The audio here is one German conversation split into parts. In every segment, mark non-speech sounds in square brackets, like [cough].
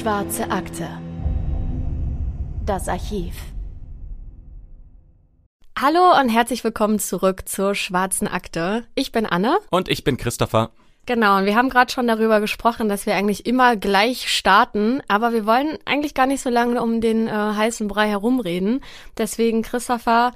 Schwarze Akte. Das Archiv. Hallo und herzlich willkommen zurück zur Schwarzen Akte. Ich bin Anne. Und ich bin Christopher. Genau, und wir haben gerade schon darüber gesprochen, dass wir eigentlich immer gleich starten, aber wir wollen eigentlich gar nicht so lange um den äh, heißen Brei herumreden. Deswegen, Christopher,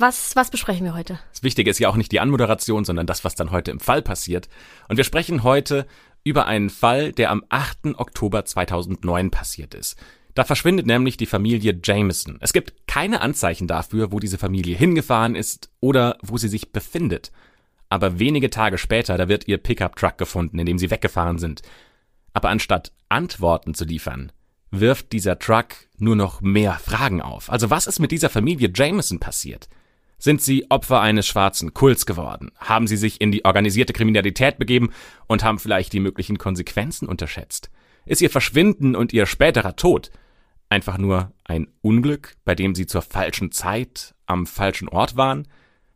was, was besprechen wir heute? Das Wichtige ist ja auch nicht die Anmoderation, sondern das, was dann heute im Fall passiert. Und wir sprechen heute über einen Fall, der am 8. Oktober 2009 passiert ist. Da verschwindet nämlich die Familie Jameson. Es gibt keine Anzeichen dafür, wo diese Familie hingefahren ist oder wo sie sich befindet. Aber wenige Tage später, da wird ihr Pickup-Truck gefunden, in dem sie weggefahren sind. Aber anstatt Antworten zu liefern, wirft dieser Truck nur noch mehr Fragen auf. Also was ist mit dieser Familie Jameson passiert? Sind sie Opfer eines schwarzen Kults geworden? Haben sie sich in die organisierte Kriminalität begeben und haben vielleicht die möglichen Konsequenzen unterschätzt? Ist ihr Verschwinden und ihr späterer Tod einfach nur ein Unglück, bei dem sie zur falschen Zeit am falschen Ort waren?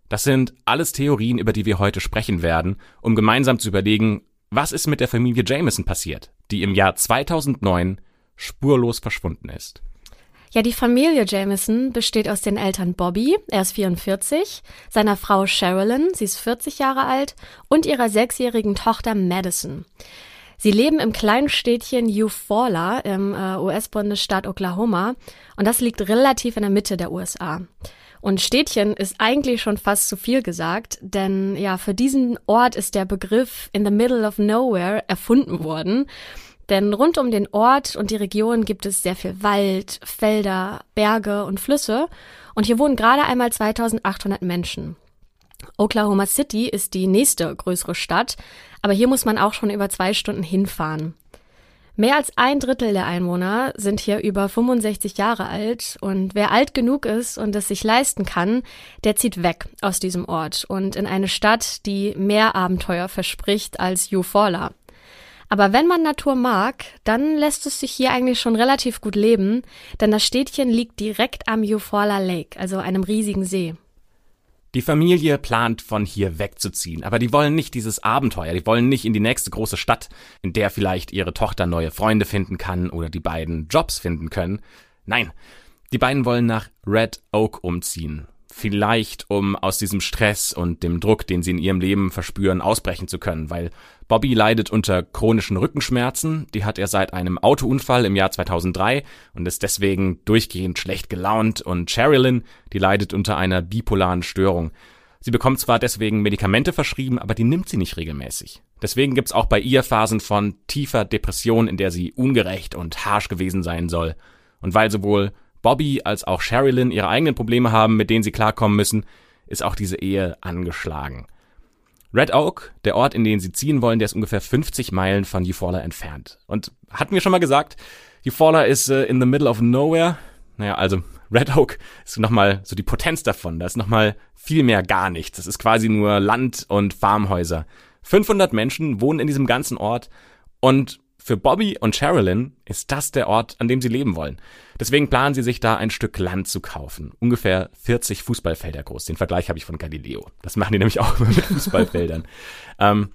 Das sind alles Theorien, über die wir heute sprechen werden, um gemeinsam zu überlegen, was ist mit der Familie Jameson passiert, die im Jahr 2009 spurlos verschwunden ist. Ja, die Familie Jameson besteht aus den Eltern Bobby, er ist 44, seiner Frau Sherilyn, sie ist 40 Jahre alt, und ihrer sechsjährigen Tochter Madison. Sie leben im kleinen Städtchen Eufaula im äh, US-Bundesstaat Oklahoma und das liegt relativ in der Mitte der USA. Und Städtchen ist eigentlich schon fast zu viel gesagt, denn ja, für diesen Ort ist der Begriff in the middle of nowhere erfunden worden. Denn rund um den Ort und die Region gibt es sehr viel Wald, Felder, Berge und Flüsse. Und hier wohnen gerade einmal 2800 Menschen. Oklahoma City ist die nächste größere Stadt, aber hier muss man auch schon über zwei Stunden hinfahren. Mehr als ein Drittel der Einwohner sind hier über 65 Jahre alt und wer alt genug ist und es sich leisten kann, der zieht weg aus diesem Ort und in eine Stadt, die mehr Abenteuer verspricht als Eufaula. Aber wenn man Natur mag, dann lässt es sich hier eigentlich schon relativ gut leben, denn das Städtchen liegt direkt am Eufaula Lake, also einem riesigen See. Die Familie plant von hier wegzuziehen, aber die wollen nicht dieses Abenteuer, die wollen nicht in die nächste große Stadt, in der vielleicht ihre Tochter neue Freunde finden kann oder die beiden Jobs finden können. Nein, die beiden wollen nach Red Oak umziehen, Vielleicht, um aus diesem Stress und dem Druck, den sie in ihrem Leben verspüren, ausbrechen zu können, weil Bobby leidet unter chronischen Rückenschmerzen, die hat er seit einem Autounfall im Jahr 2003 und ist deswegen durchgehend schlecht gelaunt und Sherilyn, die leidet unter einer bipolaren Störung. Sie bekommt zwar deswegen Medikamente verschrieben, aber die nimmt sie nicht regelmäßig. Deswegen gibt's auch bei ihr Phasen von tiefer Depression, in der sie ungerecht und harsh gewesen sein soll. Und weil sowohl Bobby als auch Sherilyn ihre eigenen Probleme haben, mit denen sie klarkommen müssen, ist auch diese Ehe angeschlagen. Red Oak, der Ort, in den sie ziehen wollen, der ist ungefähr 50 Meilen von Eufaula entfernt. Und hatten wir schon mal gesagt, Eufaula ist äh, in the middle of nowhere. Naja, also Red Oak ist nochmal so die Potenz davon. Da ist nochmal viel mehr gar nichts. Das ist quasi nur Land und Farmhäuser. 500 Menschen wohnen in diesem ganzen Ort und für Bobby und Sherilyn ist das der Ort, an dem sie leben wollen. Deswegen planen sie sich da ein Stück Land zu kaufen. Ungefähr 40 Fußballfelder groß. Den Vergleich habe ich von Galileo. Das machen die [laughs] nämlich auch immer mit Fußballfeldern. ähm,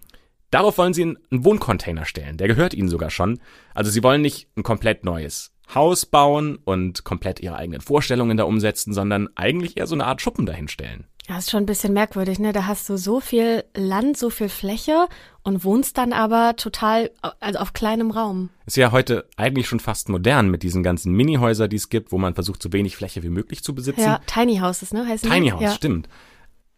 darauf wollen sie einen Wohncontainer stellen. Der gehört ihnen sogar schon. Also sie wollen nicht ein komplett neues Haus bauen und komplett ihre eigenen Vorstellungen da umsetzen, sondern eigentlich eher so eine Art Schuppen dahinstellen. Das ist schon ein bisschen merkwürdig, ne? Da hast du so viel Land, so viel Fläche und wohnst dann aber total, also auf kleinem Raum. Ist ja heute eigentlich schon fast modern mit diesen ganzen Minihäuser, die es gibt, wo man versucht, so wenig Fläche wie möglich zu besitzen. Ja, Tiny Houses, ne? Heißen Tiny House, ja. stimmt.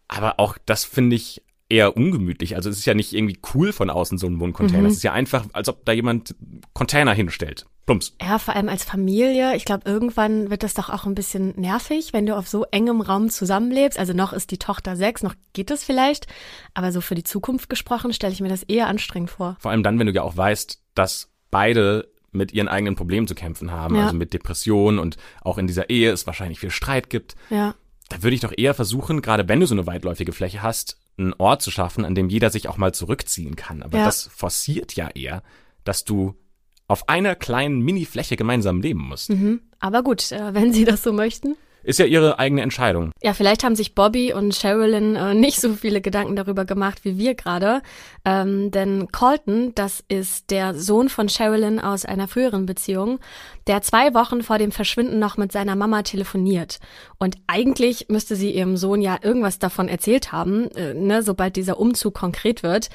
Aber auch das finde ich eher ungemütlich. Also es ist ja nicht irgendwie cool von außen so ein Wohncontainer. Mhm. Es ist ja einfach, als ob da jemand Container hinstellt. Plumps. Ja, vor allem als Familie. Ich glaube, irgendwann wird das doch auch ein bisschen nervig, wenn du auf so engem Raum zusammenlebst. Also noch ist die Tochter sechs, noch geht es vielleicht. Aber so für die Zukunft gesprochen, stelle ich mir das eher anstrengend vor. Vor allem dann, wenn du ja auch weißt, dass beide mit ihren eigenen Problemen zu kämpfen haben. Ja. Also mit Depressionen und auch in dieser Ehe es wahrscheinlich viel Streit gibt. Ja. Da würde ich doch eher versuchen, gerade wenn du so eine weitläufige Fläche hast, einen Ort zu schaffen, an dem jeder sich auch mal zurückziehen kann. Aber ja. das forciert ja eher, dass du auf einer kleinen Mini-Fläche gemeinsam leben musst. Mhm. Aber gut, äh, wenn Sie das so möchten. Ist ja ihre eigene Entscheidung. Ja, vielleicht haben sich Bobby und Sherilyn äh, nicht so viele Gedanken darüber gemacht wie wir gerade. Ähm, denn Colton, das ist der Sohn von Sherilyn aus einer früheren Beziehung, der zwei Wochen vor dem Verschwinden noch mit seiner Mama telefoniert. Und eigentlich müsste sie ihrem Sohn ja irgendwas davon erzählt haben, äh, ne, sobald dieser Umzug konkret wird.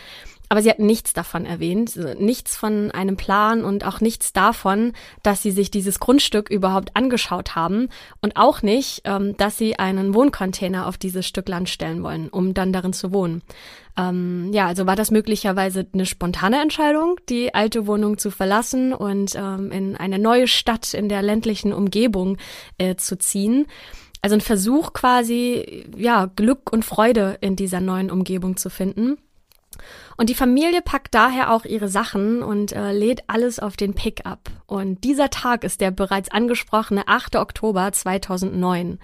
Aber sie hat nichts davon erwähnt, nichts von einem Plan und auch nichts davon, dass sie sich dieses Grundstück überhaupt angeschaut haben und auch nicht, ähm, dass sie einen Wohncontainer auf dieses Stück Land stellen wollen, um dann darin zu wohnen. Ähm, ja, also war das möglicherweise eine spontane Entscheidung, die alte Wohnung zu verlassen und ähm, in eine neue Stadt in der ländlichen Umgebung äh, zu ziehen. Also ein Versuch quasi, ja, Glück und Freude in dieser neuen Umgebung zu finden. Und die Familie packt daher auch ihre Sachen und äh, lädt alles auf den Pickup. Und dieser Tag ist der bereits angesprochene 8. Oktober 2009.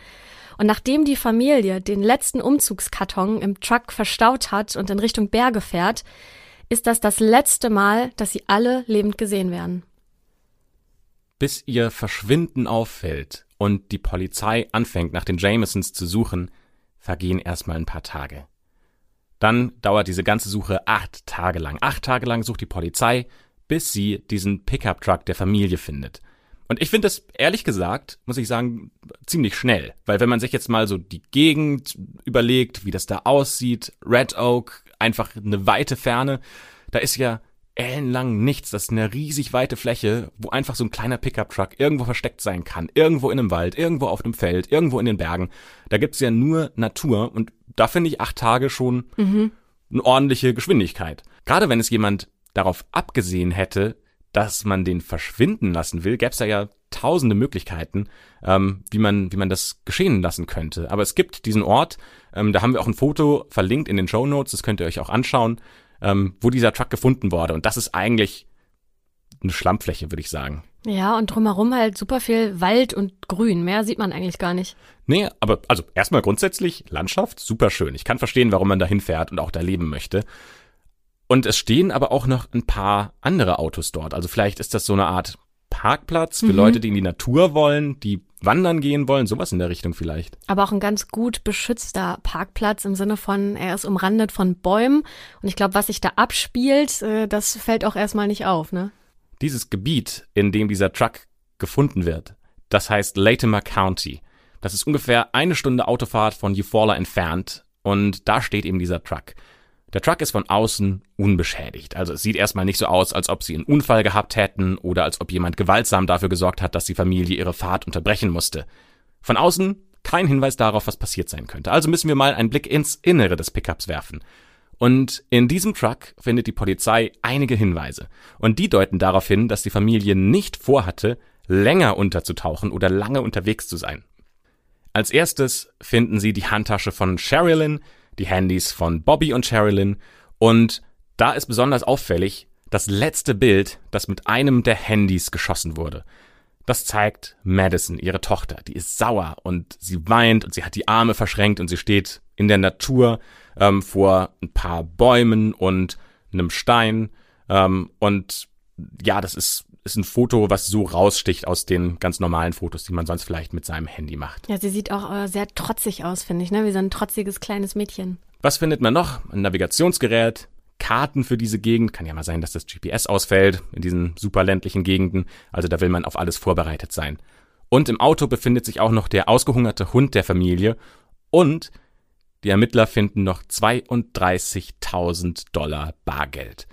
Und nachdem die Familie den letzten Umzugskarton im Truck verstaut hat und in Richtung Berge fährt, ist das das letzte Mal, dass sie alle lebend gesehen werden. Bis ihr Verschwinden auffällt und die Polizei anfängt, nach den Jamesons zu suchen, vergehen erstmal ein paar Tage. Dann dauert diese ganze Suche acht Tage lang. Acht Tage lang sucht die Polizei, bis sie diesen Pickup-Truck der Familie findet. Und ich finde das ehrlich gesagt, muss ich sagen, ziemlich schnell. Weil wenn man sich jetzt mal so die Gegend überlegt, wie das da aussieht, Red Oak, einfach eine weite Ferne, da ist ja ellenlang nichts. Das ist eine riesig weite Fläche, wo einfach so ein kleiner Pickup-Truck irgendwo versteckt sein kann. Irgendwo in einem Wald, irgendwo auf einem Feld, irgendwo in den Bergen. Da gibt's ja nur Natur und da finde ich acht Tage schon mhm. eine ordentliche Geschwindigkeit. Gerade wenn es jemand darauf abgesehen hätte, dass man den verschwinden lassen will, gäbe es da ja tausende Möglichkeiten, ähm, wie man wie man das geschehen lassen könnte. Aber es gibt diesen Ort, ähm, da haben wir auch ein Foto verlinkt in den Show Notes, das könnt ihr euch auch anschauen, ähm, wo dieser Truck gefunden wurde. Und das ist eigentlich eine Schlammfläche, würde ich sagen. Ja, und drumherum halt super viel Wald und Grün. Mehr sieht man eigentlich gar nicht. Nee, aber also erstmal grundsätzlich Landschaft, super schön. Ich kann verstehen, warum man da hinfährt und auch da leben möchte. Und es stehen aber auch noch ein paar andere Autos dort. Also vielleicht ist das so eine Art Parkplatz für mhm. Leute, die in die Natur wollen, die wandern gehen wollen, sowas in der Richtung vielleicht. Aber auch ein ganz gut beschützter Parkplatz im Sinne von, er ist umrandet von Bäumen. Und ich glaube, was sich da abspielt, äh, das fällt auch erstmal nicht auf, ne? Dieses Gebiet, in dem dieser Truck gefunden wird, das heißt Latimer County. Das ist ungefähr eine Stunde Autofahrt von Eufaula entfernt und da steht eben dieser Truck. Der Truck ist von außen unbeschädigt. Also es sieht erstmal nicht so aus, als ob sie einen Unfall gehabt hätten oder als ob jemand gewaltsam dafür gesorgt hat, dass die Familie ihre Fahrt unterbrechen musste. Von außen kein Hinweis darauf, was passiert sein könnte. Also müssen wir mal einen Blick ins Innere des Pickups werfen. Und in diesem Truck findet die Polizei einige Hinweise. Und die deuten darauf hin, dass die Familie nicht vorhatte, länger unterzutauchen oder lange unterwegs zu sein. Als erstes finden sie die Handtasche von Sherilyn, die Handys von Bobby und Sherilyn und da ist besonders auffällig das letzte Bild, das mit einem der Handys geschossen wurde. Das zeigt Madison, ihre Tochter. Die ist sauer und sie weint und sie hat die Arme verschränkt und sie steht in der Natur ähm, vor ein paar Bäumen und einem Stein. Ähm, und ja, das ist ist ein Foto, was so raussticht aus den ganz normalen Fotos, die man sonst vielleicht mit seinem Handy macht. Ja, sie sieht auch äh, sehr trotzig aus, finde ich, ne? Wie so ein trotziges kleines Mädchen. Was findet man noch? Ein Navigationsgerät, Karten für diese Gegend. Kann ja mal sein, dass das GPS ausfällt in diesen super ländlichen Gegenden. Also da will man auf alles vorbereitet sein. Und im Auto befindet sich auch noch der ausgehungerte Hund der Familie. Und die Ermittler finden noch 32.000 Dollar Bargeld.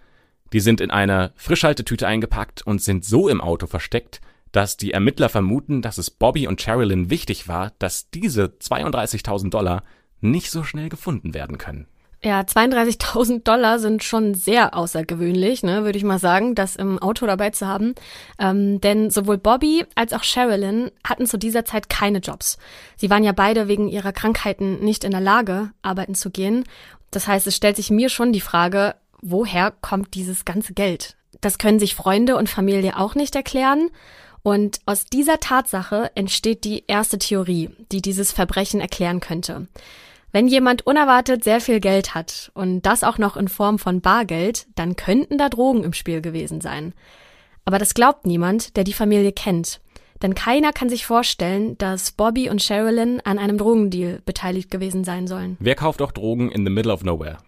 Die sind in einer Frischhaltetüte eingepackt und sind so im Auto versteckt, dass die Ermittler vermuten, dass es Bobby und Sherilyn wichtig war, dass diese 32.000 Dollar nicht so schnell gefunden werden können. Ja, 32.000 Dollar sind schon sehr außergewöhnlich, ne, würde ich mal sagen, das im Auto dabei zu haben. Ähm, denn sowohl Bobby als auch Sherilyn hatten zu dieser Zeit keine Jobs. Sie waren ja beide wegen ihrer Krankheiten nicht in der Lage, arbeiten zu gehen. Das heißt, es stellt sich mir schon die Frage, woher kommt dieses ganze Geld? Das können sich Freunde und Familie auch nicht erklären. Und aus dieser Tatsache entsteht die erste Theorie, die dieses Verbrechen erklären könnte. Wenn jemand unerwartet sehr viel Geld hat und das auch noch in Form von Bargeld, dann könnten da Drogen im Spiel gewesen sein. Aber das glaubt niemand, der die Familie kennt. Denn keiner kann sich vorstellen, dass Bobby und Sherilyn an einem Drogendeal beteiligt gewesen sein sollen. Wer kauft auch Drogen in the middle of nowhere?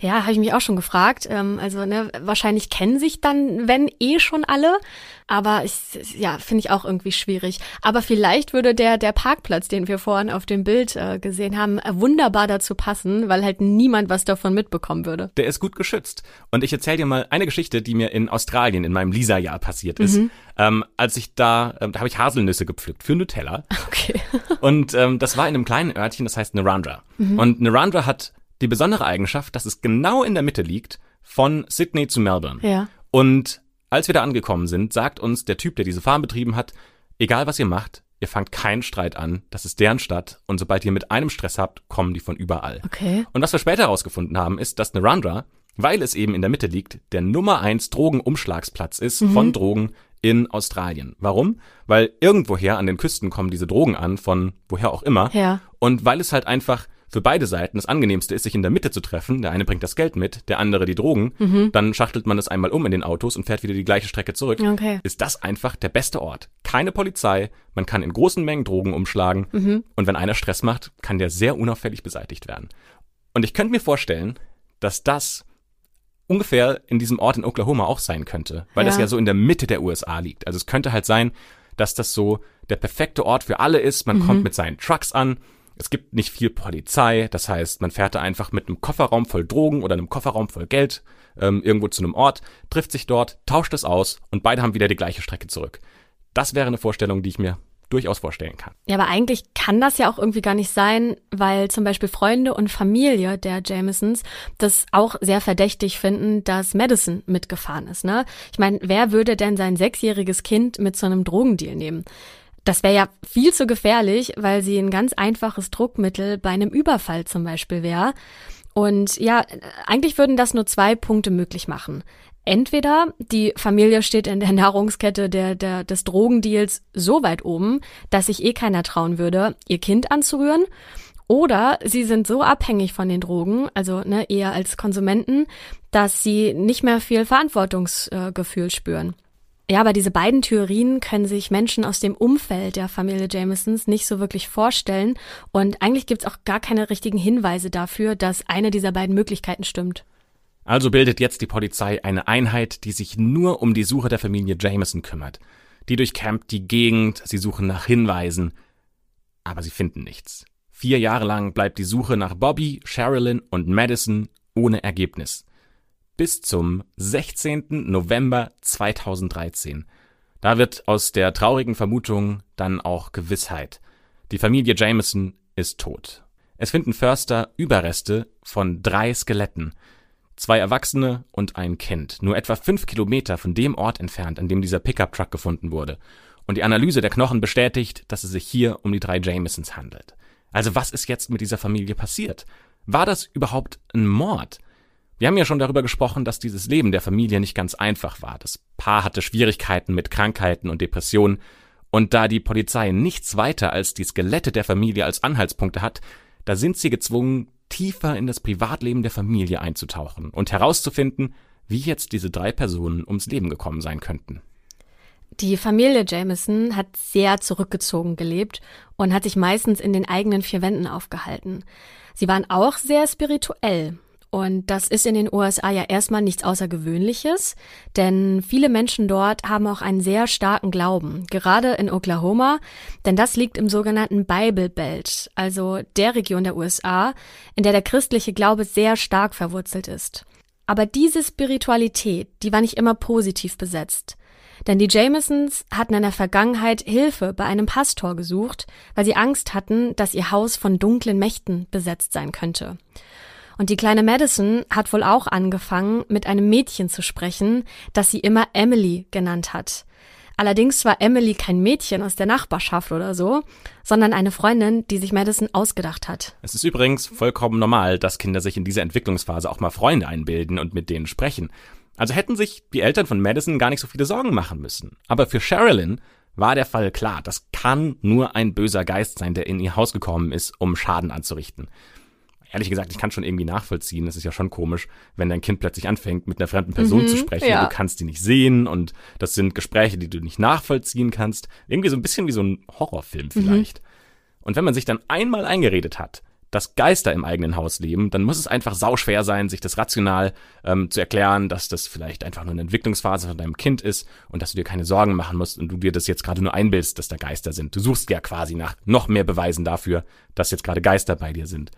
Ja, habe ich mich auch schon gefragt. Ähm, also ne, wahrscheinlich kennen sich dann, wenn eh schon alle. Aber ich, ja, finde ich auch irgendwie schwierig. Aber vielleicht würde der der Parkplatz, den wir vorhin auf dem Bild äh, gesehen haben, äh, wunderbar dazu passen, weil halt niemand was davon mitbekommen würde. Der ist gut geschützt. Und ich erzähle dir mal eine Geschichte, die mir in Australien in meinem Lisa-Jahr passiert ist. Mhm. Ähm, als ich da, äh, da habe ich Haselnüsse gepflückt für Nutella. [laughs] Okay. Und ähm, das war in einem kleinen Örtchen, das heißt Narandra. Mhm. Und Narandra hat die besondere Eigenschaft, dass es genau in der Mitte liegt von Sydney zu Melbourne. Ja. Und als wir da angekommen sind, sagt uns der Typ, der diese Farm betrieben hat, egal was ihr macht, ihr fangt keinen Streit an, das ist deren Stadt und sobald ihr mit einem Stress habt, kommen die von überall. Okay. Und was wir später herausgefunden haben, ist, dass Narandra, weil es eben in der Mitte liegt, der Nummer eins Drogenumschlagsplatz ist mhm. von Drogen in Australien. Warum? Weil irgendwoher an den Küsten kommen diese Drogen an, von woher auch immer. Ja. Und weil es halt einfach für beide Seiten das angenehmste ist, sich in der Mitte zu treffen. Der eine bringt das Geld mit, der andere die Drogen. Mhm. Dann schachtelt man es einmal um in den Autos und fährt wieder die gleiche Strecke zurück. Okay. Ist das einfach der beste Ort. Keine Polizei, man kann in großen Mengen Drogen umschlagen mhm. und wenn einer Stress macht, kann der sehr unauffällig beseitigt werden. Und ich könnte mir vorstellen, dass das ungefähr in diesem Ort in Oklahoma auch sein könnte, weil ja. das ja so in der Mitte der USA liegt. Also es könnte halt sein, dass das so der perfekte Ort für alle ist. Man mhm. kommt mit seinen Trucks an, es gibt nicht viel Polizei, das heißt, man fährt da einfach mit einem Kofferraum voll Drogen oder einem Kofferraum voll Geld ähm, irgendwo zu einem Ort, trifft sich dort, tauscht es aus und beide haben wieder die gleiche Strecke zurück. Das wäre eine Vorstellung, die ich mir durchaus vorstellen kann. Ja, aber eigentlich kann das ja auch irgendwie gar nicht sein, weil zum Beispiel Freunde und Familie der Jamesons das auch sehr verdächtig finden, dass Madison mitgefahren ist. Ne? Ich meine, wer würde denn sein sechsjähriges Kind mit so einem Drogendeal nehmen? Das wäre ja viel zu gefährlich, weil sie ein ganz einfaches Druckmittel bei einem Überfall zum Beispiel wäre. Und ja, eigentlich würden das nur zwei Punkte möglich machen. Entweder die Familie steht in der [laughs] Nahrungskette der, der, des Drogendeals so weit oben, dass sich eh keiner trauen würde, ihr Kind anzurühren. Oder sie sind so abhängig von den Drogen, also ne, eher als Konsumenten, dass sie nicht mehr viel Verantwortungsgefühl spüren. Ja, aber diese beiden Theorien können sich Menschen aus dem Umfeld der Familie Jamesons nicht so wirklich vorstellen und eigentlich gibt's auch gar keine richtigen Hinweise dafür, dass eine dieser beiden Möglichkeiten stimmt. Also bildet jetzt die Polizei eine Einheit, die sich nur um die Suche der Familie Jameson kümmert. Die durchkämmt die Gegend, sie suchen nach Hinweisen, aber sie finden nichts. Vier Jahre lang bleibt die Suche nach Bobby, Sherilyn und Madison ohne Ergebnis bis zum 16. November 2013. Da wird aus der traurigen Vermutung dann auch Gewissheit. Die Familie Jameson ist tot. Es finden Förster Überreste von drei Skeletten. Zwei Erwachsene und ein Kind, nur etwa fünf Kilometer von dem Ort entfernt, an dem dieser Pickup-Truck gefunden wurde. Und die Analyse der Knochen bestätigt, dass es sich hier um die drei Jamesons handelt. Also was ist jetzt mit dieser Familie passiert? War das überhaupt ein Mord? Wir haben ja schon darüber gesprochen, dass dieses Leben der Familie nicht ganz einfach war. Das Paar hatte Schwierigkeiten mit Krankheiten und Depressionen. Und da die Polizei nichts weiter als die Skelette der Familie als Anhaltspunkte hat, da sind sie gezwungen, tiefer in das Privatleben der Familie einzutauchen und herauszufinden, wie jetzt diese drei Personen ums Leben gekommen sein könnten. Die Familie Jameson hat sehr zurückgezogen gelebt und hat sich meistens in den eigenen vier Wänden aufgehalten. Sie waren auch sehr spirituell und das ist in den USA ja erstmal nichts Außergewöhnliches, denn viele Menschen dort haben auch einen sehr starken Glauben, gerade in Oklahoma, denn das liegt im sogenannten Bible Belt, also der Region der USA, in der der christliche Glaube sehr stark verwurzelt ist. Aber diese Spiritualität, die war nicht immer positiv besetzt. Denn die Jamesons hatten in der Vergangenheit Hilfe bei einem Pastor gesucht, weil sie Angst hatten, dass ihr Haus von dunklen Mächten besetzt sein könnte. Und die kleine Madison hat wohl auch angefangen, mit einem Mädchen zu sprechen, das sie immer Emily genannt hat. Allerdings war Emily kein Mädchen aus der Nachbarschaft oder so, sondern eine Freundin, die sich Madison ausgedacht hat. Es ist übrigens vollkommen normal, dass Kinder sich in dieser Entwicklungsphase auch mal Freunde einbilden und mit denen sprechen. Also hätten sich die Eltern von Madison gar nicht so viele Sorgen machen müssen. Aber für Sherilyn war der Fall klar, das kann nur ein böser Geist sein, der in ihr Haus gekommen ist, um Schaden anzurichten. Ehrlich gesagt, ich kann schon irgendwie nachvollziehen. Es ist ja schon komisch, wenn dein Kind plötzlich anfängt, mit einer fremden Person Mhm, zu sprechen. ja. Du kannst die nicht sehen und das sind Gespräche, die du nicht nachvollziehen kannst. Irgendwie so ein bisschen wie so ein Horrorfilm vielleicht. Und wenn man sich dann einmal eingeredet hat, dass Geister im eigenen Haus leben, dann muss es einfach sauschwer sein, sich das rational ähm, zu erklären, dass das vielleicht einfach nur eine Entwicklungsphase von deinem Kind ist und dass du dir keine Sorgen machen musst und du dir das jetzt gerade nur einbildest, dass da Geister sind. Du suchst ja quasi nach noch mehr Beweisen dafür, dass jetzt gerade Geister bei dir sind.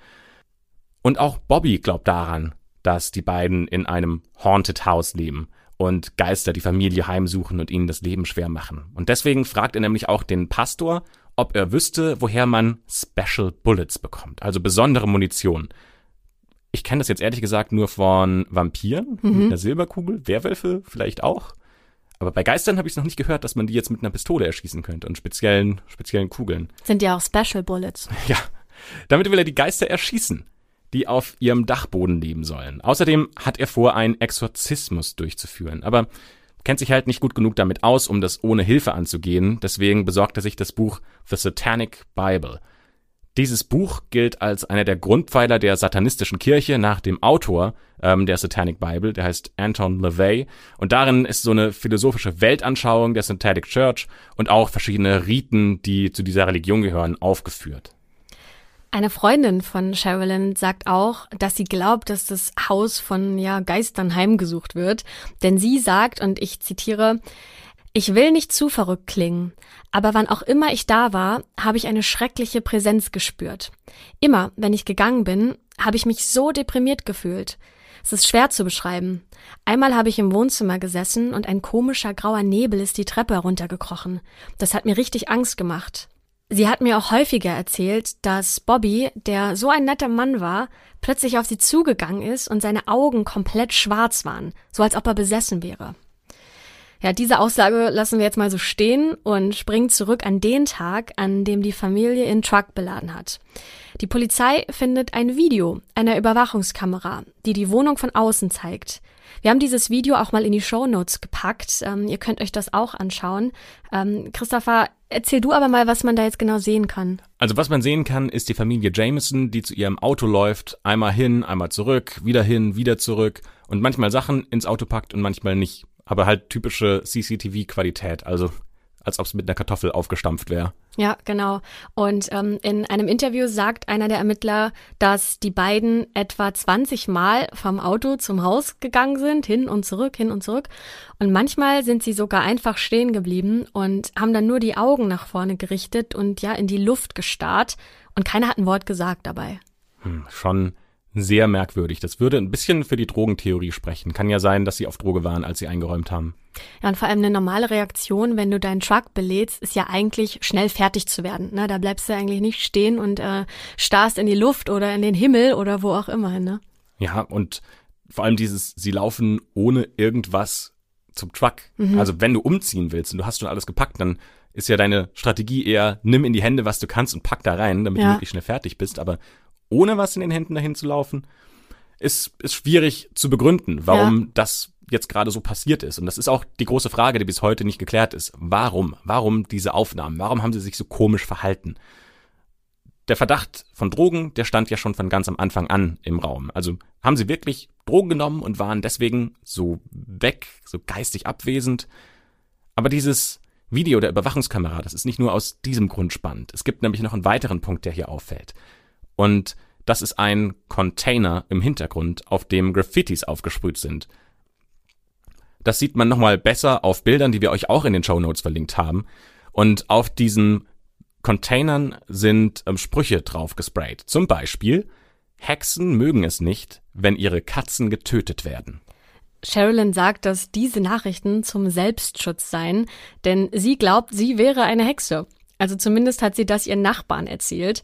Und auch Bobby glaubt daran, dass die beiden in einem Haunted House leben und Geister die Familie heimsuchen und ihnen das Leben schwer machen. Und deswegen fragt er nämlich auch den Pastor, ob er wüsste, woher man Special Bullets bekommt, also besondere Munition. Ich kenne das jetzt ehrlich gesagt nur von Vampiren mit einer Silberkugel, Werwölfe vielleicht auch. Aber bei Geistern habe ich es noch nicht gehört, dass man die jetzt mit einer Pistole erschießen könnte und speziellen, speziellen Kugeln. Sind ja auch Special Bullets. [laughs] Ja, damit will er die Geister erschießen, die auf ihrem Dachboden leben sollen. Außerdem hat er vor, einen Exorzismus durchzuführen, aber kennt sich halt nicht gut genug damit aus, um das ohne Hilfe anzugehen, deswegen besorgt er sich das Buch The Satanic Bible. Dieses Buch gilt als einer der Grundpfeiler der satanistischen Kirche nach dem Autor ähm, der Satanic Bible, der heißt Anton LaVey. Und darin ist so eine philosophische Weltanschauung der Satanic Church und auch verschiedene Riten, die zu dieser Religion gehören, aufgeführt. Eine Freundin von Sherilyn sagt auch, dass sie glaubt, dass das Haus von ja, Geistern heimgesucht wird. Denn sie sagt, und ich zitiere, ich will nicht zu verrückt klingen, aber wann auch immer ich da war, habe ich eine schreckliche Präsenz gespürt. Immer, wenn ich gegangen bin, habe ich mich so deprimiert gefühlt. Es ist schwer zu beschreiben. Einmal habe ich im Wohnzimmer gesessen und ein komischer grauer Nebel ist die Treppe heruntergekrochen. Das hat mir richtig Angst gemacht. Sie hat mir auch häufiger erzählt, dass Bobby, der so ein netter Mann war, plötzlich auf sie zugegangen ist und seine Augen komplett schwarz waren, so als ob er besessen wäre. Ja, diese Aussage lassen wir jetzt mal so stehen und springen zurück an den Tag, an dem die Familie in Truck beladen hat. Die Polizei findet ein Video einer Überwachungskamera, die die Wohnung von außen zeigt. Wir haben dieses Video auch mal in die Show Notes gepackt. Ähm, ihr könnt euch das auch anschauen. Ähm, Christopher, erzähl du aber mal, was man da jetzt genau sehen kann. Also was man sehen kann, ist die Familie Jameson, die zu ihrem Auto läuft, einmal hin, einmal zurück, wieder hin, wieder zurück und manchmal Sachen ins Auto packt und manchmal nicht. Aber halt typische CCTV-Qualität, also als ob es mit einer Kartoffel aufgestampft wäre. Ja, genau. Und ähm, in einem Interview sagt einer der Ermittler, dass die beiden etwa 20 Mal vom Auto zum Haus gegangen sind, hin und zurück, hin und zurück. Und manchmal sind sie sogar einfach stehen geblieben und haben dann nur die Augen nach vorne gerichtet und ja in die Luft gestarrt. Und keiner hat ein Wort gesagt dabei. Hm, schon sehr merkwürdig. Das würde ein bisschen für die Drogentheorie sprechen. Kann ja sein, dass sie auf Droge waren, als sie eingeräumt haben. Ja, und vor allem eine normale Reaktion, wenn du deinen Truck belädst, ist ja eigentlich schnell fertig zu werden. Ne? Da bleibst du eigentlich nicht stehen und äh, starrst in die Luft oder in den Himmel oder wo auch immer. Ne? Ja, und vor allem dieses, sie laufen ohne irgendwas zum Truck. Also wenn du umziehen willst und du hast schon alles gepackt, dann ist ja deine Strategie eher, nimm in die Hände, was du kannst und pack da rein, damit Ja. du möglichst schnell fertig bist. Aber ohne was in den Händen dahin zu laufen, ist, ist schwierig zu begründen, warum das jetzt gerade so passiert ist. Und das ist auch die große Frage, die bis heute nicht geklärt ist. Warum? Warum diese Aufnahmen? Warum haben sie sich so komisch verhalten? Der Verdacht von Drogen, der stand ja schon von ganz am Anfang an im Raum. Also haben sie wirklich Drogen genommen und waren deswegen so weg, so geistig abwesend. Aber dieses Video der Überwachungskamera, das ist nicht nur aus diesem Grund spannend. Es gibt nämlich noch einen weiteren Punkt, der hier auffällt. Und das ist ein Container im Hintergrund, auf dem Graffitis aufgesprüht sind. Das sieht man nochmal besser auf Bildern, die wir euch auch in den Show Notes verlinkt haben. Und auf diesen Containern sind ähm, Sprüche drauf gesprayt. Zum Beispiel, Hexen mögen es nicht, wenn ihre Katzen getötet werden. Sherilyn sagt, dass diese Nachrichten zum Selbstschutz seien, denn sie glaubt, sie wäre eine Hexe. Also zumindest hat sie das ihren Nachbarn erzählt.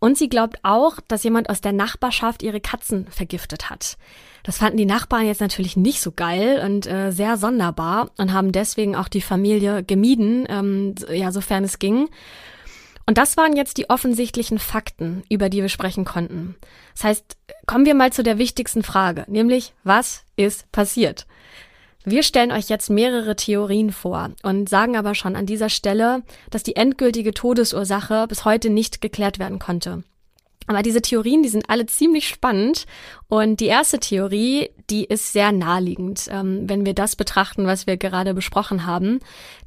Und sie glaubt auch, dass jemand aus der Nachbarschaft ihre Katzen vergiftet hat. Das fanden die Nachbarn jetzt natürlich nicht so geil und äh, sehr sonderbar und haben deswegen auch die Familie gemieden, ähm, ja, sofern es ging. Und das waren jetzt die offensichtlichen Fakten, über die wir sprechen konnten. Das heißt, kommen wir mal zu der wichtigsten Frage, nämlich was ist passiert? Wir stellen euch jetzt mehrere Theorien vor und sagen aber schon an dieser Stelle, dass die endgültige Todesursache bis heute nicht geklärt werden konnte. Aber diese Theorien, die sind alle ziemlich spannend. Und die erste Theorie, die ist sehr naheliegend, ähm, wenn wir das betrachten, was wir gerade besprochen haben.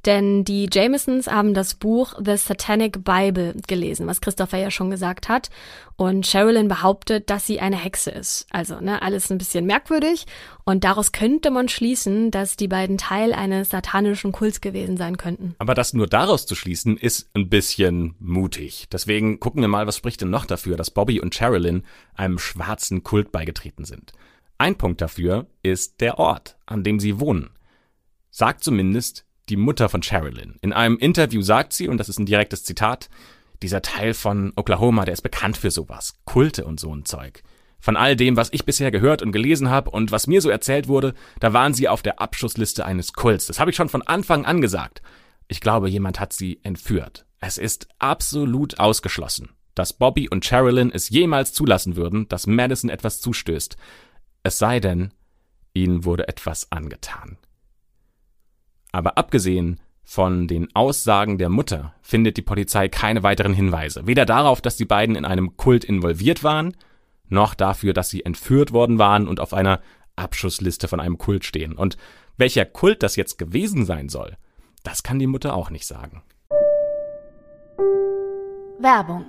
Denn die Jamesons haben das Buch The Satanic Bible gelesen, was Christopher ja schon gesagt hat. Und Sherilyn behauptet, dass sie eine Hexe ist. Also, ne, alles ein bisschen merkwürdig. Und daraus könnte man schließen, dass die beiden Teil eines satanischen Kults gewesen sein könnten. Aber das nur daraus zu schließen, ist ein bisschen mutig. Deswegen gucken wir mal, was spricht denn noch dafür, dass Bobby und Sherilyn einem schwarzen Kult beigetreten sind. Ein Punkt dafür ist der Ort, an dem sie wohnen. Sagt zumindest die Mutter von Sherilyn. In einem Interview sagt sie, und das ist ein direktes Zitat, dieser Teil von Oklahoma, der ist bekannt für sowas, Kulte und so ein Zeug. Von all dem, was ich bisher gehört und gelesen habe und was mir so erzählt wurde, da waren sie auf der Abschussliste eines Kults. Das habe ich schon von Anfang an gesagt. Ich glaube, jemand hat sie entführt. Es ist absolut ausgeschlossen dass Bobby und Sherilyn es jemals zulassen würden, dass Madison etwas zustößt. Es sei denn, ihnen wurde etwas angetan. Aber abgesehen von den Aussagen der Mutter findet die Polizei keine weiteren Hinweise, weder darauf, dass die beiden in einem Kult involviert waren, noch dafür, dass sie entführt worden waren und auf einer Abschussliste von einem Kult stehen. Und welcher Kult das jetzt gewesen sein soll, das kann die Mutter auch nicht sagen. Werbung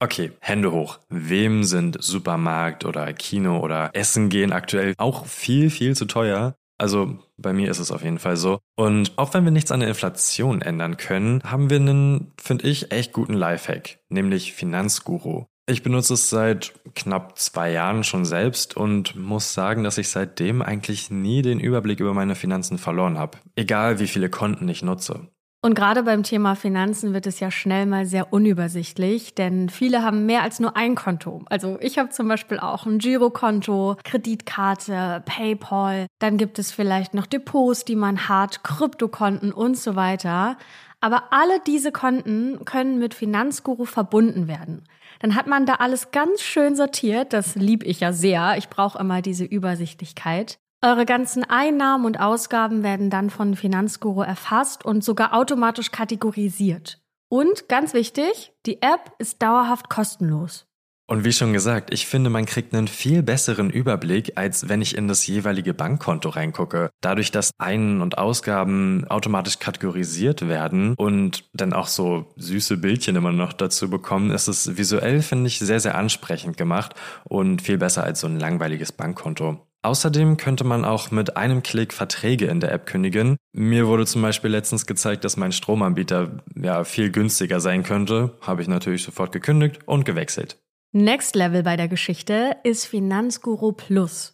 Okay, Hände hoch. Wem sind Supermarkt oder Kino oder Essen gehen aktuell auch viel, viel zu teuer? Also bei mir ist es auf jeden Fall so. Und auch wenn wir nichts an der Inflation ändern können, haben wir einen, finde ich, echt guten Lifehack, nämlich Finanzguru. Ich benutze es seit knapp zwei Jahren schon selbst und muss sagen, dass ich seitdem eigentlich nie den Überblick über meine Finanzen verloren habe. Egal wie viele Konten ich nutze. Und gerade beim Thema Finanzen wird es ja schnell mal sehr unübersichtlich, denn viele haben mehr als nur ein Konto. Also ich habe zum Beispiel auch ein Girokonto, Kreditkarte, PayPal. Dann gibt es vielleicht noch Depots, die man hat, Kryptokonten und so weiter. Aber alle diese Konten können mit Finanzguru verbunden werden. Dann hat man da alles ganz schön sortiert. Das lieb ich ja sehr. Ich brauche immer diese Übersichtlichkeit. Eure ganzen Einnahmen und Ausgaben werden dann von Finanzguru erfasst und sogar automatisch kategorisiert. Und ganz wichtig, die App ist dauerhaft kostenlos. Und wie schon gesagt, ich finde, man kriegt einen viel besseren Überblick, als wenn ich in das jeweilige Bankkonto reingucke. Dadurch, dass Ein- und Ausgaben automatisch kategorisiert werden und dann auch so süße Bildchen immer noch dazu bekommen, ist es visuell, finde ich, sehr, sehr ansprechend gemacht und viel besser als so ein langweiliges Bankkonto. Außerdem könnte man auch mit einem Klick Verträge in der App kündigen. Mir wurde zum Beispiel letztens gezeigt, dass mein Stromanbieter ja viel günstiger sein könnte. Habe ich natürlich sofort gekündigt und gewechselt. Next Level bei der Geschichte ist Finanzguru Plus.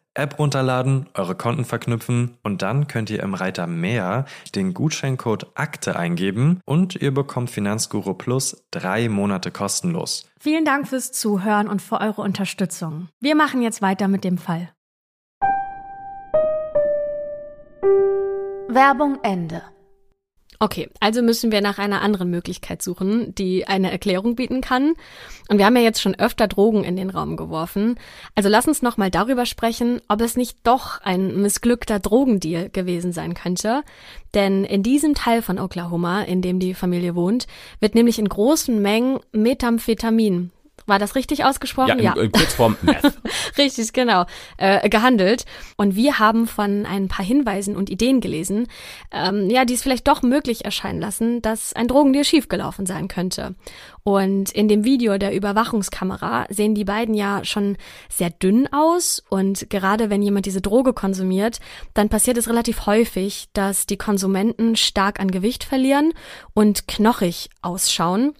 App runterladen, eure Konten verknüpfen und dann könnt ihr im Reiter Mehr den Gutscheincode Akte eingeben und ihr bekommt Finanzguru Plus drei Monate kostenlos. Vielen Dank fürs Zuhören und für eure Unterstützung. Wir machen jetzt weiter mit dem Fall. Werbung Ende. Okay, also müssen wir nach einer anderen Möglichkeit suchen, die eine Erklärung bieten kann. Und wir haben ja jetzt schon öfter Drogen in den Raum geworfen. Also lass uns nochmal darüber sprechen, ob es nicht doch ein missglückter Drogendeal gewesen sein könnte. Denn in diesem Teil von Oklahoma, in dem die Familie wohnt, wird nämlich in großen Mengen Methamphetamin, war das richtig ausgesprochen? Ja, in, ja. in Kurzform [laughs] Meth. richtig, genau. Äh, gehandelt. Und wir haben von ein paar Hinweisen und Ideen gelesen, ähm, ja, die es vielleicht doch möglich erscheinen lassen, dass ein Drogendeal schiefgelaufen sein könnte. Und in dem Video der Überwachungskamera sehen die beiden ja schon sehr dünn aus. Und gerade wenn jemand diese Droge konsumiert, dann passiert es relativ häufig, dass die Konsumenten stark an Gewicht verlieren und knochig ausschauen.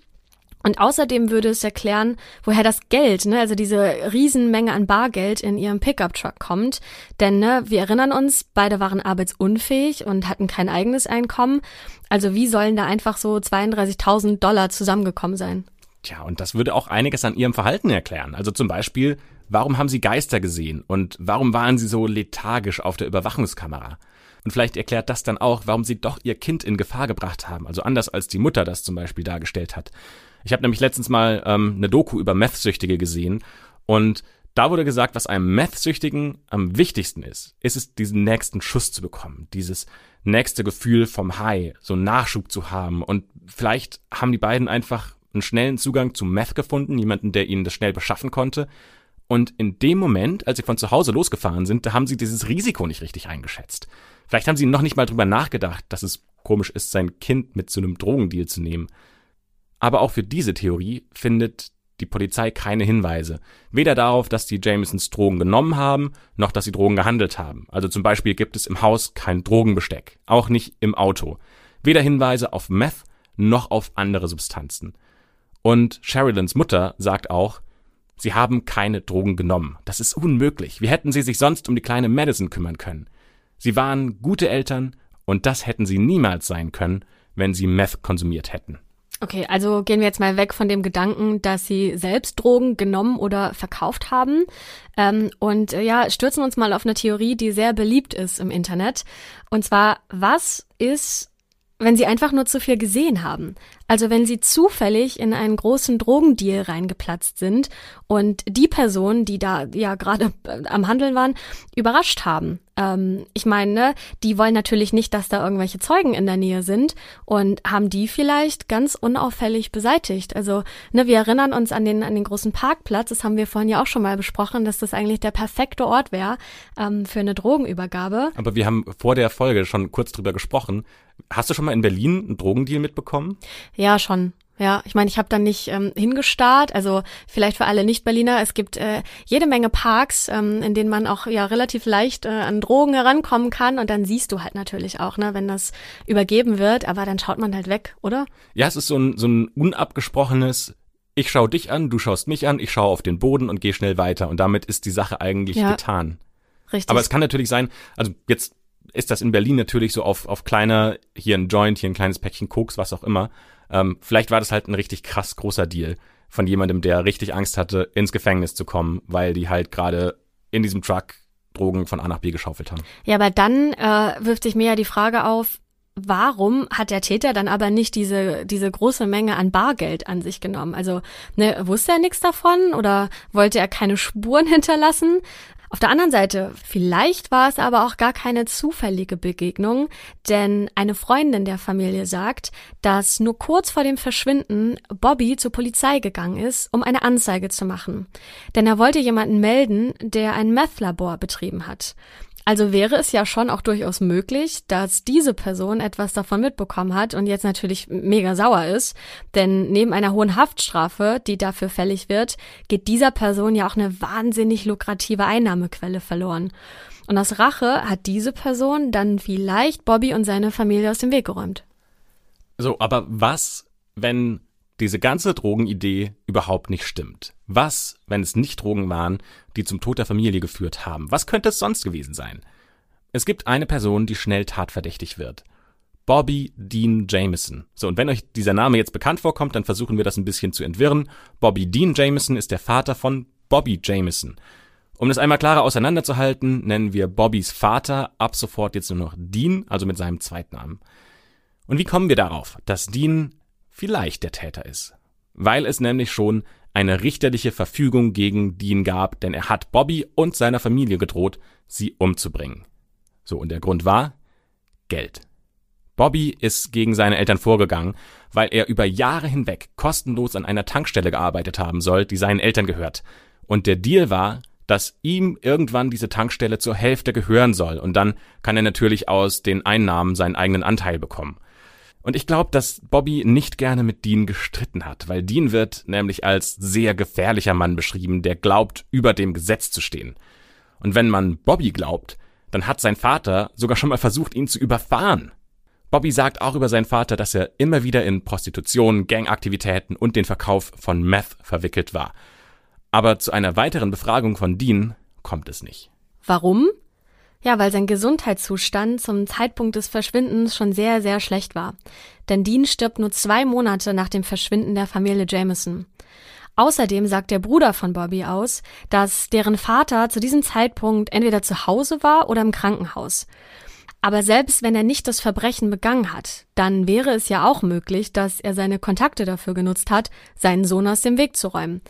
Und außerdem würde es erklären, woher das Geld, ne, also diese Riesenmenge an Bargeld in ihrem Pickup-Truck kommt. Denn ne, wir erinnern uns, beide waren arbeitsunfähig und hatten kein eigenes Einkommen. Also wie sollen da einfach so 32.000 Dollar zusammengekommen sein? Tja, und das würde auch einiges an ihrem Verhalten erklären. Also zum Beispiel, warum haben sie Geister gesehen und warum waren sie so lethargisch auf der Überwachungskamera? Und vielleicht erklärt das dann auch, warum sie doch ihr Kind in Gefahr gebracht haben. Also anders als die Mutter das zum Beispiel dargestellt hat. Ich habe nämlich letztens mal ähm, eine Doku über Meth-Süchtige gesehen und da wurde gesagt, was einem Meth-Süchtigen am wichtigsten ist, ist es, diesen nächsten Schuss zu bekommen, dieses nächste Gefühl vom High, so einen Nachschub zu haben. Und vielleicht haben die beiden einfach einen schnellen Zugang zu Meth gefunden, jemanden, der ihnen das schnell beschaffen konnte. Und in dem Moment, als sie von zu Hause losgefahren sind, da haben sie dieses Risiko nicht richtig eingeschätzt. Vielleicht haben sie noch nicht mal drüber nachgedacht, dass es komisch ist, sein Kind mit zu einem Drogendeal zu nehmen. Aber auch für diese Theorie findet die Polizei keine Hinweise. Weder darauf, dass die Jamesons Drogen genommen haben, noch dass sie Drogen gehandelt haben. Also zum Beispiel gibt es im Haus kein Drogenbesteck, auch nicht im Auto. Weder Hinweise auf Meth noch auf andere Substanzen. Und Sherilans Mutter sagt auch, sie haben keine Drogen genommen. Das ist unmöglich. Wie hätten sie sich sonst um die kleine Madison kümmern können? Sie waren gute Eltern und das hätten sie niemals sein können, wenn sie Meth konsumiert hätten. Okay, also gehen wir jetzt mal weg von dem Gedanken, dass sie selbst Drogen genommen oder verkauft haben ähm, und äh, ja, stürzen uns mal auf eine Theorie, die sehr beliebt ist im Internet. Und zwar, was ist wenn sie einfach nur zu viel gesehen haben. Also wenn sie zufällig in einen großen Drogendeal reingeplatzt sind und die Personen, die da ja gerade äh, am Handeln waren, überrascht haben. Ähm, ich meine, ne, die wollen natürlich nicht, dass da irgendwelche Zeugen in der Nähe sind und haben die vielleicht ganz unauffällig beseitigt. Also ne, wir erinnern uns an den an den großen Parkplatz. Das haben wir vorhin ja auch schon mal besprochen, dass das eigentlich der perfekte Ort wäre ähm, für eine Drogenübergabe. Aber wir haben vor der Folge schon kurz drüber gesprochen. Hast du schon mal in Berlin einen Drogendeal mitbekommen? Ja, schon. Ja, ich meine, ich habe da nicht ähm, hingestarrt. Also vielleicht für alle Nicht-Berliner, es gibt äh, jede Menge Parks, ähm, in denen man auch ja relativ leicht äh, an Drogen herankommen kann. Und dann siehst du halt natürlich auch, ne, wenn das übergeben wird, aber dann schaut man halt weg, oder? Ja, es ist so ein, so ein unabgesprochenes, ich schau dich an, du schaust mich an, ich schaue auf den Boden und gehe schnell weiter. Und damit ist die Sache eigentlich ja. getan. Richtig. Aber es kann natürlich sein, also jetzt ist das in Berlin natürlich so auf, auf kleiner, hier ein Joint, hier ein kleines Päckchen Koks, was auch immer. Ähm, vielleicht war das halt ein richtig krass großer Deal von jemandem, der richtig Angst hatte, ins Gefängnis zu kommen, weil die halt gerade in diesem Truck Drogen von A nach B geschaufelt haben. Ja, aber dann äh, wirft sich mir ja die Frage auf, warum hat der Täter dann aber nicht diese, diese große Menge an Bargeld an sich genommen? Also, ne, wusste er nichts davon oder wollte er keine Spuren hinterlassen? Auf der anderen Seite, vielleicht war es aber auch gar keine zufällige Begegnung, denn eine Freundin der Familie sagt, dass nur kurz vor dem Verschwinden Bobby zur Polizei gegangen ist, um eine Anzeige zu machen. Denn er wollte jemanden melden, der ein Meth-Labor betrieben hat. Also wäre es ja schon auch durchaus möglich, dass diese Person etwas davon mitbekommen hat und jetzt natürlich mega sauer ist, denn neben einer hohen Haftstrafe, die dafür fällig wird, geht dieser Person ja auch eine wahnsinnig lukrative Einnahmequelle verloren. Und aus Rache hat diese Person dann vielleicht Bobby und seine Familie aus dem Weg geräumt. So, aber was, wenn diese ganze Drogenidee überhaupt nicht stimmt? Was, wenn es nicht Drogen waren, die zum Tod der Familie geführt haben? Was könnte es sonst gewesen sein? Es gibt eine Person, die schnell tatverdächtig wird. Bobby Dean Jameson. So, und wenn euch dieser Name jetzt bekannt vorkommt, dann versuchen wir das ein bisschen zu entwirren. Bobby Dean Jameson ist der Vater von Bobby Jameson. Um das einmal klarer auseinanderzuhalten, nennen wir Bobbys Vater ab sofort jetzt nur noch Dean, also mit seinem Zweitnamen. Und wie kommen wir darauf, dass Dean vielleicht der Täter ist. Weil es nämlich schon eine richterliche Verfügung gegen Dean gab, denn er hat Bobby und seiner Familie gedroht, sie umzubringen. So, und der Grund war Geld. Bobby ist gegen seine Eltern vorgegangen, weil er über Jahre hinweg kostenlos an einer Tankstelle gearbeitet haben soll, die seinen Eltern gehört. Und der Deal war, dass ihm irgendwann diese Tankstelle zur Hälfte gehören soll, und dann kann er natürlich aus den Einnahmen seinen eigenen Anteil bekommen. Und ich glaube, dass Bobby nicht gerne mit Dean gestritten hat, weil Dean wird nämlich als sehr gefährlicher Mann beschrieben, der glaubt, über dem Gesetz zu stehen. Und wenn man Bobby glaubt, dann hat sein Vater sogar schon mal versucht, ihn zu überfahren. Bobby sagt auch über seinen Vater, dass er immer wieder in Prostitution, Gangaktivitäten und den Verkauf von Meth verwickelt war. Aber zu einer weiteren Befragung von Dean kommt es nicht. Warum? Ja, weil sein Gesundheitszustand zum Zeitpunkt des Verschwindens schon sehr, sehr schlecht war. Denn Dean stirbt nur zwei Monate nach dem Verschwinden der Familie Jameson. Außerdem sagt der Bruder von Bobby aus, dass deren Vater zu diesem Zeitpunkt entweder zu Hause war oder im Krankenhaus. Aber selbst wenn er nicht das Verbrechen begangen hat, dann wäre es ja auch möglich, dass er seine Kontakte dafür genutzt hat, seinen Sohn aus dem Weg zu räumen.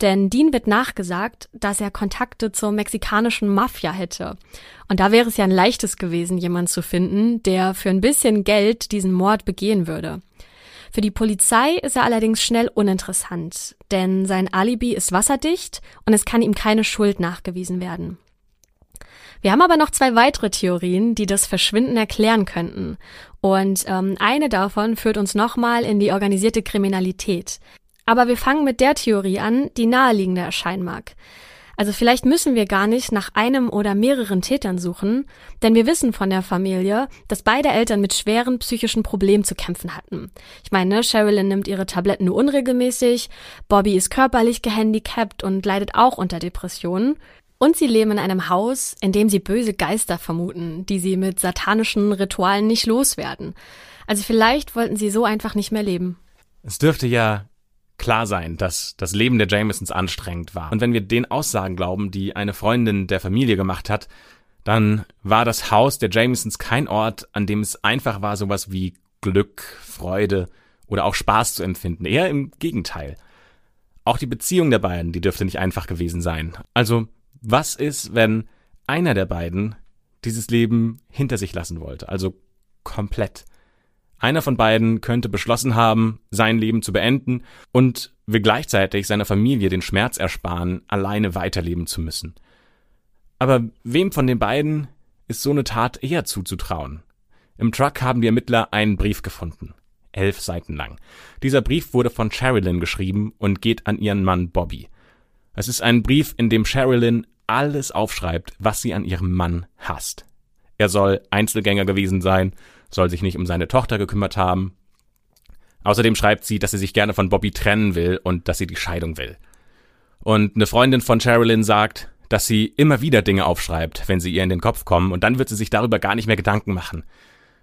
Denn Dean wird nachgesagt, dass er Kontakte zur mexikanischen Mafia hätte. Und da wäre es ja ein leichtes gewesen, jemanden zu finden, der für ein bisschen Geld diesen Mord begehen würde. Für die Polizei ist er allerdings schnell uninteressant, denn sein Alibi ist wasserdicht und es kann ihm keine Schuld nachgewiesen werden. Wir haben aber noch zwei weitere Theorien, die das Verschwinden erklären könnten. Und ähm, eine davon führt uns nochmal in die organisierte Kriminalität. Aber wir fangen mit der Theorie an, die naheliegender erscheinen mag. Also vielleicht müssen wir gar nicht nach einem oder mehreren Tätern suchen, denn wir wissen von der Familie, dass beide Eltern mit schweren psychischen Problemen zu kämpfen hatten. Ich meine, Sherilyn nimmt ihre Tabletten nur unregelmäßig, Bobby ist körperlich gehandicapt und leidet auch unter Depressionen. Und sie leben in einem Haus, in dem sie böse Geister vermuten, die sie mit satanischen Ritualen nicht loswerden. Also vielleicht wollten sie so einfach nicht mehr leben. Es dürfte ja klar sein, dass das Leben der Jamesons anstrengend war. Und wenn wir den Aussagen glauben, die eine Freundin der Familie gemacht hat, dann war das Haus der Jamesons kein Ort, an dem es einfach war, sowas wie Glück, Freude oder auch Spaß zu empfinden. Eher im Gegenteil. Auch die Beziehung der beiden, die dürfte nicht einfach gewesen sein. Also was ist, wenn einer der beiden dieses Leben hinter sich lassen wollte, also komplett. Einer von beiden könnte beschlossen haben, sein Leben zu beenden und will gleichzeitig seiner Familie den Schmerz ersparen, alleine weiterleben zu müssen. Aber wem von den beiden ist so eine Tat eher zuzutrauen? Im Truck haben die Ermittler einen Brief gefunden. Elf Seiten lang. Dieser Brief wurde von Sherilyn geschrieben und geht an ihren Mann Bobby. Es ist ein Brief, in dem Sherilyn alles aufschreibt, was sie an ihrem Mann hasst. Er soll Einzelgänger gewesen sein, soll sich nicht um seine Tochter gekümmert haben. Außerdem schreibt sie, dass sie sich gerne von Bobby trennen will und dass sie die Scheidung will. Und eine Freundin von Sherilyn sagt, dass sie immer wieder Dinge aufschreibt, wenn sie ihr in den Kopf kommen, und dann wird sie sich darüber gar nicht mehr Gedanken machen.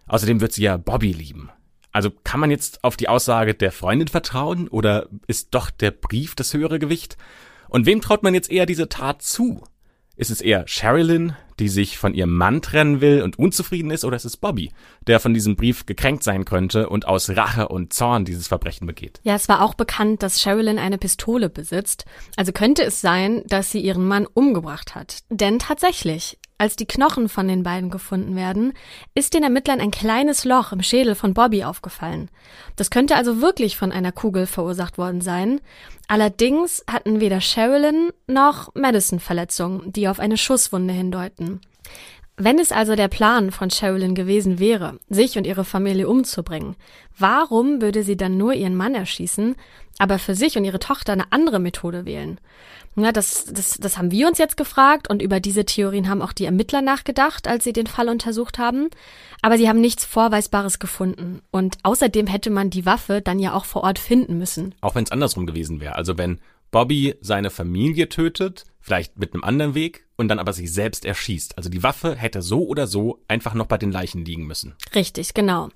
Außerdem wird sie ja Bobby lieben. Also kann man jetzt auf die Aussage der Freundin vertrauen oder ist doch der Brief das höhere Gewicht? Und wem traut man jetzt eher diese Tat zu? Ist es eher Sherilyn, die sich von ihrem Mann trennen will und unzufrieden ist, oder ist es Bobby, der von diesem Brief gekränkt sein könnte und aus Rache und Zorn dieses Verbrechen begeht? Ja, es war auch bekannt, dass Sherilyn eine Pistole besitzt. Also könnte es sein, dass sie ihren Mann umgebracht hat. Denn tatsächlich, als die Knochen von den beiden gefunden werden, ist den Ermittlern ein kleines Loch im Schädel von Bobby aufgefallen. Das könnte also wirklich von einer Kugel verursacht worden sein. Allerdings hatten weder Sherilyn noch Madison Verletzungen, die auf eine Schusswunde hindeuten. Wenn es also der Plan von Sherilyn gewesen wäre, sich und ihre Familie umzubringen, warum würde sie dann nur ihren Mann erschießen, aber für sich und ihre Tochter eine andere Methode wählen? Ja, das, das, das haben wir uns jetzt gefragt und über diese Theorien haben auch die Ermittler nachgedacht, als sie den Fall untersucht haben. Aber sie haben nichts Vorweisbares gefunden. Und außerdem hätte man die Waffe dann ja auch vor Ort finden müssen. Auch wenn es andersrum gewesen wäre. Also wenn Bobby seine Familie tötet, vielleicht mit einem anderen Weg, und dann aber sich selbst erschießt. Also die Waffe hätte so oder so einfach noch bei den Leichen liegen müssen. Richtig, genau.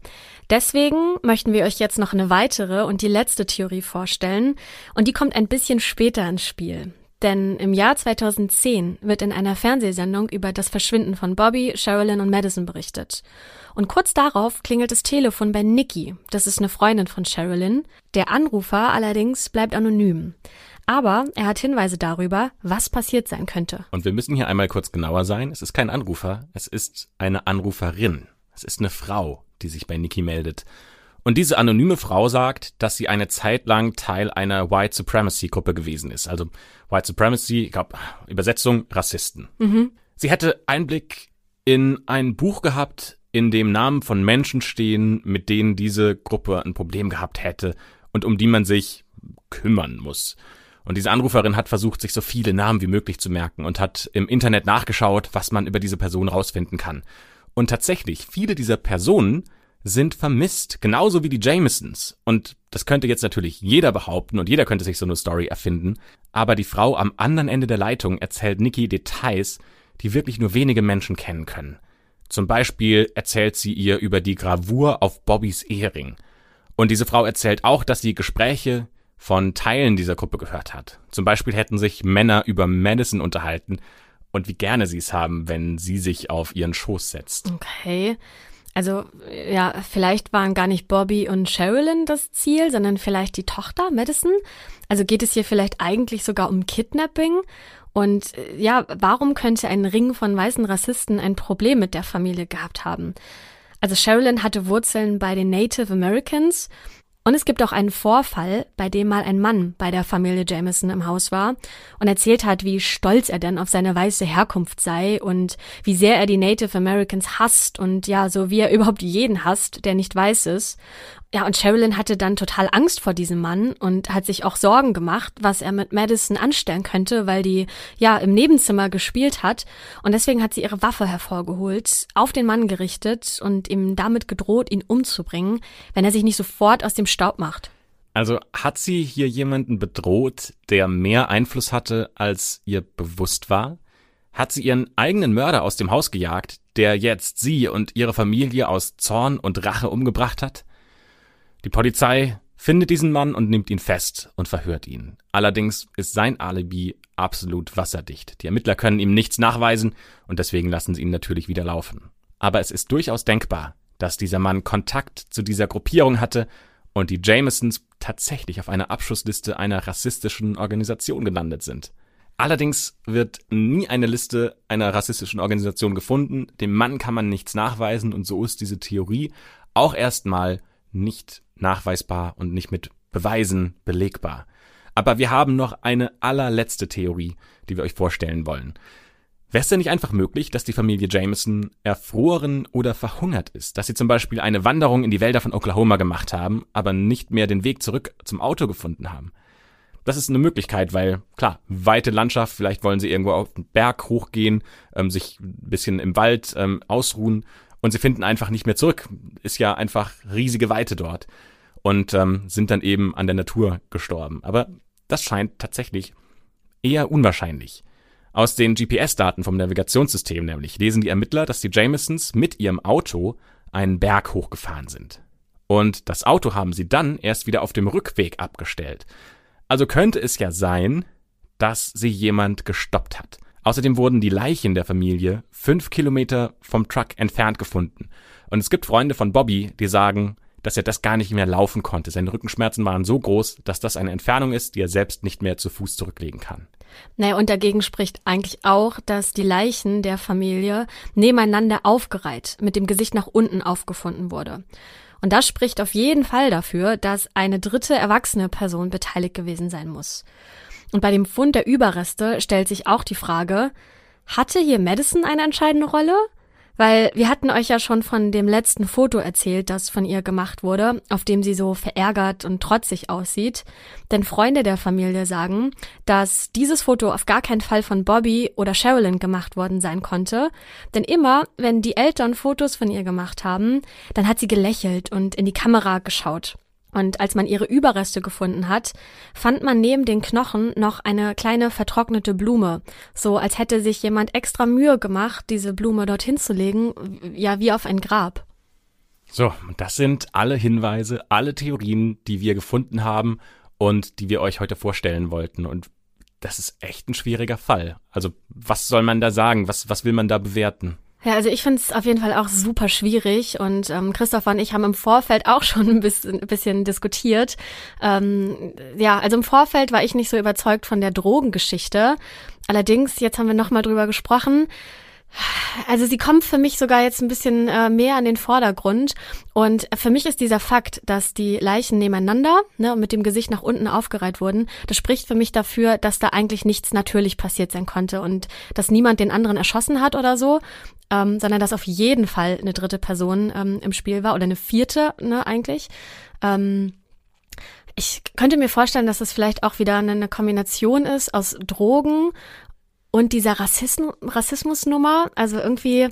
Deswegen möchten wir euch jetzt noch eine weitere und die letzte Theorie vorstellen. Und die kommt ein bisschen später ins Spiel. Denn im Jahr 2010 wird in einer Fernsehsendung über das Verschwinden von Bobby, Sherilyn und Madison berichtet. Und kurz darauf klingelt das Telefon bei Nikki, das ist eine Freundin von Sherilyn. Der Anrufer allerdings bleibt anonym. Aber er hat Hinweise darüber, was passiert sein könnte. Und wir müssen hier einmal kurz genauer sein. Es ist kein Anrufer, es ist eine Anruferin. Es ist eine Frau, die sich bei Nikki meldet. Und diese anonyme Frau sagt, dass sie eine Zeit lang Teil einer White Supremacy Gruppe gewesen ist. Also White Supremacy, ich glaube, Übersetzung, Rassisten. Mhm. Sie hätte Einblick in ein Buch gehabt, in dem Namen von Menschen stehen, mit denen diese Gruppe ein Problem gehabt hätte und um die man sich kümmern muss. Und diese Anruferin hat versucht, sich so viele Namen wie möglich zu merken und hat im Internet nachgeschaut, was man über diese Person rausfinden kann. Und tatsächlich, viele dieser Personen sind vermisst, genauso wie die Jamesons. Und das könnte jetzt natürlich jeder behaupten und jeder könnte sich so eine Story erfinden, aber die Frau am anderen Ende der Leitung erzählt Nikki Details, die wirklich nur wenige Menschen kennen können. Zum Beispiel erzählt sie ihr über die Gravur auf Bobbys Ehering. Und diese Frau erzählt auch, dass sie Gespräche von Teilen dieser Gruppe gehört hat. Zum Beispiel hätten sich Männer über Madison unterhalten und wie gerne sie es haben, wenn sie sich auf ihren Schoß setzt. Okay. Also ja, vielleicht waren gar nicht Bobby und Sherilyn das Ziel, sondern vielleicht die Tochter Madison. Also geht es hier vielleicht eigentlich sogar um Kidnapping? Und äh, ja, warum könnte ein Ring von weißen Rassisten ein Problem mit der Familie gehabt haben? Also Sherilyn hatte Wurzeln bei den Native Americans und es gibt auch einen Vorfall, bei dem mal ein Mann bei der Familie Jameson im Haus war und erzählt hat, wie stolz er denn auf seine weiße Herkunft sei und wie sehr er die Native Americans hasst und ja, so wie er überhaupt jeden hasst, der nicht weiß ist. Ja, und Sherilyn hatte dann total Angst vor diesem Mann und hat sich auch Sorgen gemacht, was er mit Madison anstellen könnte, weil die ja im Nebenzimmer gespielt hat. Und deswegen hat sie ihre Waffe hervorgeholt, auf den Mann gerichtet und ihm damit gedroht, ihn umzubringen, wenn er sich nicht sofort aus dem Staub macht. Also hat sie hier jemanden bedroht, der mehr Einfluss hatte, als ihr bewusst war? Hat sie ihren eigenen Mörder aus dem Haus gejagt, der jetzt sie und ihre Familie aus Zorn und Rache umgebracht hat? Die Polizei findet diesen Mann und nimmt ihn fest und verhört ihn. Allerdings ist sein Alibi absolut wasserdicht. Die Ermittler können ihm nichts nachweisen und deswegen lassen sie ihn natürlich wieder laufen. Aber es ist durchaus denkbar, dass dieser Mann Kontakt zu dieser Gruppierung hatte und die Jamesons tatsächlich auf einer Abschussliste einer rassistischen Organisation gelandet sind. Allerdings wird nie eine Liste einer rassistischen Organisation gefunden, dem Mann kann man nichts nachweisen und so ist diese Theorie auch erstmal nicht nachweisbar und nicht mit Beweisen belegbar. Aber wir haben noch eine allerletzte Theorie, die wir euch vorstellen wollen. Wäre es denn nicht einfach möglich, dass die Familie Jameson erfroren oder verhungert ist? Dass sie zum Beispiel eine Wanderung in die Wälder von Oklahoma gemacht haben, aber nicht mehr den Weg zurück zum Auto gefunden haben? Das ist eine Möglichkeit, weil klar, weite Landschaft, vielleicht wollen sie irgendwo auf den Berg hochgehen, ähm, sich ein bisschen im Wald ähm, ausruhen und sie finden einfach nicht mehr zurück. Ist ja einfach riesige Weite dort und ähm, sind dann eben an der Natur gestorben. Aber das scheint tatsächlich eher unwahrscheinlich. Aus den GPS-Daten vom Navigationssystem nämlich lesen die Ermittler, dass die Jamesons mit ihrem Auto einen Berg hochgefahren sind. Und das Auto haben sie dann erst wieder auf dem Rückweg abgestellt. Also könnte es ja sein, dass sie jemand gestoppt hat. Außerdem wurden die Leichen der Familie fünf Kilometer vom Truck entfernt gefunden. Und es gibt Freunde von Bobby, die sagen, dass er das gar nicht mehr laufen konnte. Seine Rückenschmerzen waren so groß, dass das eine Entfernung ist, die er selbst nicht mehr zu Fuß zurücklegen kann. Naja, und dagegen spricht eigentlich auch, dass die Leichen der Familie nebeneinander aufgereiht, mit dem Gesicht nach unten aufgefunden wurde. Und das spricht auf jeden Fall dafür, dass eine dritte erwachsene Person beteiligt gewesen sein muss. Und bei dem Fund der Überreste stellt sich auch die Frage, hatte hier Madison eine entscheidende Rolle? Weil wir hatten euch ja schon von dem letzten Foto erzählt, das von ihr gemacht wurde, auf dem sie so verärgert und trotzig aussieht. Denn Freunde der Familie sagen, dass dieses Foto auf gar keinen Fall von Bobby oder Sherilyn gemacht worden sein konnte. Denn immer, wenn die Eltern Fotos von ihr gemacht haben, dann hat sie gelächelt und in die Kamera geschaut. Und als man ihre Überreste gefunden hat, fand man neben den Knochen noch eine kleine vertrocknete Blume, so als hätte sich jemand extra Mühe gemacht, diese Blume dorthin zu legen, ja wie auf ein Grab. So, das sind alle Hinweise, alle Theorien, die wir gefunden haben und die wir euch heute vorstellen wollten. Und das ist echt ein schwieriger Fall. Also, was soll man da sagen? Was, was will man da bewerten? Ja, also ich finde es auf jeden Fall auch super schwierig und ähm, Christopher und ich haben im Vorfeld auch [laughs] schon ein bisschen, ein bisschen diskutiert. Ähm, ja, also im Vorfeld war ich nicht so überzeugt von der Drogengeschichte. Allerdings, jetzt haben wir nochmal drüber gesprochen. Also sie kommt für mich sogar jetzt ein bisschen äh, mehr an den Vordergrund. Und für mich ist dieser Fakt, dass die Leichen nebeneinander ne, mit dem Gesicht nach unten aufgereiht wurden, das spricht für mich dafür, dass da eigentlich nichts natürlich passiert sein konnte und dass niemand den anderen erschossen hat oder so, ähm, sondern dass auf jeden Fall eine dritte Person ähm, im Spiel war oder eine vierte, ne, eigentlich. Ähm, ich könnte mir vorstellen, dass es vielleicht auch wieder eine Kombination ist aus Drogen und dieser Rassismus, Rassismusnummer, also irgendwie,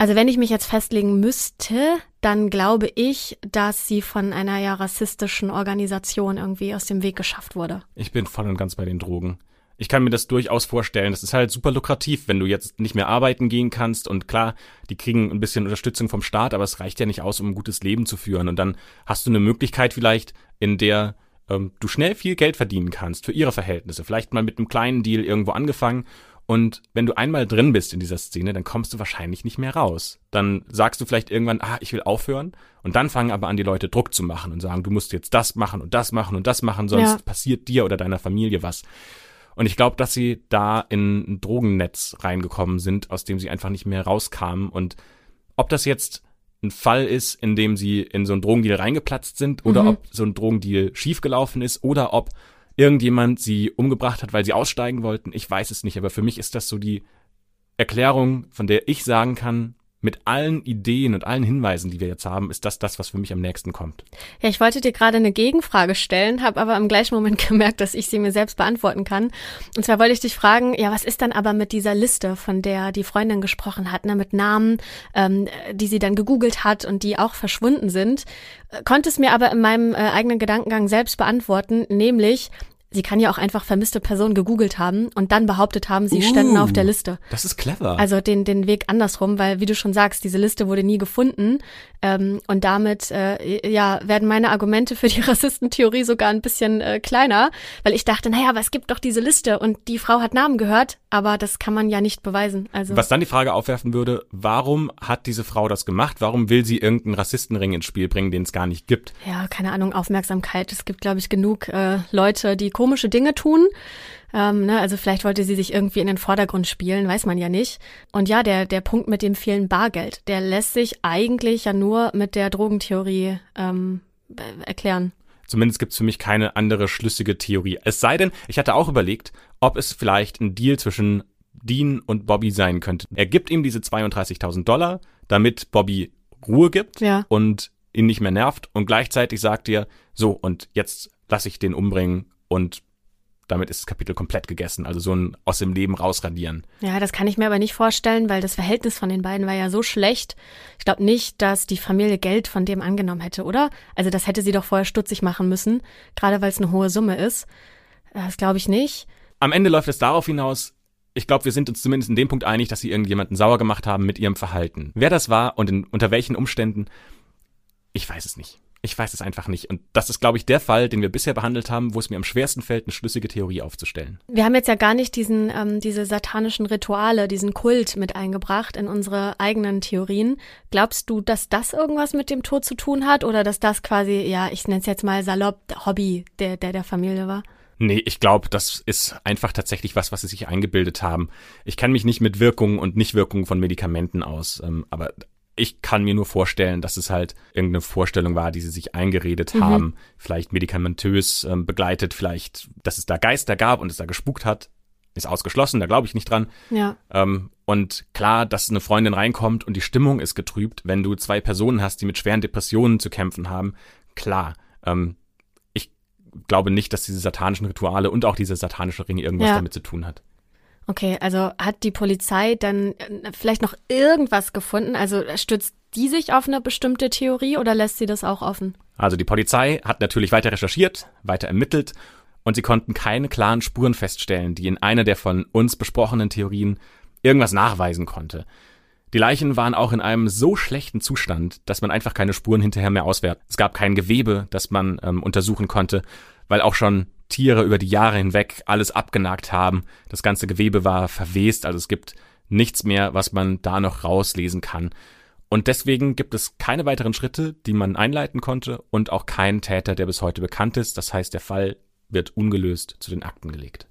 Also wenn ich mich jetzt festlegen müsste, dann glaube ich, dass sie von einer ja rassistischen Organisation irgendwie aus dem Weg geschafft wurde. Ich bin voll und ganz bei den Drogen. Ich kann mir das durchaus vorstellen. Das ist halt super lukrativ, wenn du jetzt nicht mehr arbeiten gehen kannst. Und klar, die kriegen ein bisschen Unterstützung vom Staat, aber es reicht ja nicht aus, um ein gutes Leben zu führen. Und dann hast du eine Möglichkeit vielleicht, in der ähm, du schnell viel Geld verdienen kannst für ihre Verhältnisse. Vielleicht mal mit einem kleinen Deal irgendwo angefangen und wenn du einmal drin bist in dieser Szene, dann kommst du wahrscheinlich nicht mehr raus. Dann sagst du vielleicht irgendwann, ah, ich will aufhören. Und dann fangen aber an, die Leute Druck zu machen und sagen, du musst jetzt das machen und das machen und das machen, sonst ja. passiert dir oder deiner Familie was. Und ich glaube, dass sie da in ein Drogennetz reingekommen sind, aus dem sie einfach nicht mehr rauskamen. Und ob das jetzt ein Fall ist, in dem sie in so einen Drogendeal reingeplatzt sind oder mhm. ob so ein Drogendeal schiefgelaufen ist oder ob irgendjemand sie umgebracht hat, weil sie aussteigen wollten. Ich weiß es nicht, aber für mich ist das so die Erklärung, von der ich sagen kann, mit allen Ideen und allen Hinweisen, die wir jetzt haben, ist das das, was für mich am nächsten kommt. Ja, ich wollte dir gerade eine Gegenfrage stellen, habe aber im gleichen Moment [laughs] gemerkt, dass ich sie mir selbst beantworten kann. Und zwar wollte ich dich fragen, ja, was ist dann aber mit dieser Liste, von der die Freundin gesprochen hat, ne, mit Namen, ähm, die sie dann gegoogelt hat und die auch verschwunden sind, konnte es mir aber in meinem äh, eigenen Gedankengang selbst beantworten, nämlich Sie kann ja auch einfach vermisste Personen gegoogelt haben und dann behauptet haben, sie uh, ständen auf der Liste. Das ist clever. Also den, den Weg andersrum, weil wie du schon sagst, diese Liste wurde nie gefunden. Ähm, und damit äh, ja, werden meine Argumente für die [laughs] Rassistentheorie sogar ein bisschen äh, kleiner, weil ich dachte, naja, aber es gibt doch diese Liste und die Frau hat Namen gehört, aber das kann man ja nicht beweisen. Also Was dann die Frage aufwerfen würde, warum hat diese Frau das gemacht? Warum will sie irgendeinen Rassistenring ins Spiel bringen, den es gar nicht gibt? Ja, keine Ahnung, Aufmerksamkeit. Es gibt, glaube ich, genug äh, Leute, die komische Dinge tun. Ähm, ne, also vielleicht wollte sie sich irgendwie in den Vordergrund spielen, weiß man ja nicht. Und ja, der, der Punkt mit dem vielen Bargeld, der lässt sich eigentlich ja nur mit der Drogentheorie ähm, erklären. Zumindest gibt es für mich keine andere schlüssige Theorie. Es sei denn, ich hatte auch überlegt, ob es vielleicht ein Deal zwischen Dean und Bobby sein könnte. Er gibt ihm diese 32.000 Dollar, damit Bobby Ruhe gibt ja. und ihn nicht mehr nervt und gleichzeitig sagt er, so und jetzt lass ich den umbringen und damit ist das Kapitel komplett gegessen. Also so ein aus dem Leben rausradieren. Ja, das kann ich mir aber nicht vorstellen, weil das Verhältnis von den beiden war ja so schlecht. Ich glaube nicht, dass die Familie Geld von dem angenommen hätte, oder? Also das hätte sie doch vorher stutzig machen müssen, gerade weil es eine hohe Summe ist. Das glaube ich nicht. Am Ende läuft es darauf hinaus, ich glaube, wir sind uns zumindest in dem Punkt einig, dass sie irgendjemanden sauer gemacht haben mit ihrem Verhalten. Wer das war und in, unter welchen Umständen, ich weiß es nicht. Ich weiß es einfach nicht. Und das ist, glaube ich, der Fall, den wir bisher behandelt haben, wo es mir am schwersten fällt, eine schlüssige Theorie aufzustellen. Wir haben jetzt ja gar nicht diesen, ähm, diese satanischen Rituale, diesen Kult mit eingebracht in unsere eigenen Theorien. Glaubst du, dass das irgendwas mit dem Tod zu tun hat oder dass das quasi, ja, ich nenne es jetzt mal salopp, Hobby der, der, der Familie war? Nee, ich glaube, das ist einfach tatsächlich was, was sie sich eingebildet haben. Ich kenne mich nicht mit Wirkungen und Nichtwirkungen von Medikamenten aus, ähm, aber ich kann mir nur vorstellen, dass es halt irgendeine Vorstellung war, die sie sich eingeredet mhm. haben, vielleicht medikamentös ähm, begleitet, vielleicht, dass es da Geister gab und es da gespukt hat, ist ausgeschlossen, da glaube ich nicht dran. Ja. Ähm, und klar, dass eine Freundin reinkommt und die Stimmung ist getrübt, wenn du zwei Personen hast, die mit schweren Depressionen zu kämpfen haben, klar. Ähm, ich glaube nicht, dass diese satanischen Rituale und auch diese satanische Ringe irgendwas ja. damit zu tun hat. Okay, also hat die Polizei dann äh, vielleicht noch irgendwas gefunden? Also stützt die sich auf eine bestimmte Theorie oder lässt sie das auch offen? Also die Polizei hat natürlich weiter recherchiert, weiter ermittelt und sie konnten keine klaren Spuren feststellen, die in einer der von uns besprochenen Theorien irgendwas nachweisen konnte. Die Leichen waren auch in einem so schlechten Zustand, dass man einfach keine Spuren hinterher mehr auswertet. Es gab kein Gewebe, das man ähm, untersuchen konnte, weil auch schon Tiere über die Jahre hinweg alles abgenagt haben. Das ganze Gewebe war verwest, also es gibt nichts mehr, was man da noch rauslesen kann. Und deswegen gibt es keine weiteren Schritte, die man einleiten konnte und auch keinen Täter, der bis heute bekannt ist. Das heißt, der Fall wird ungelöst zu den Akten gelegt.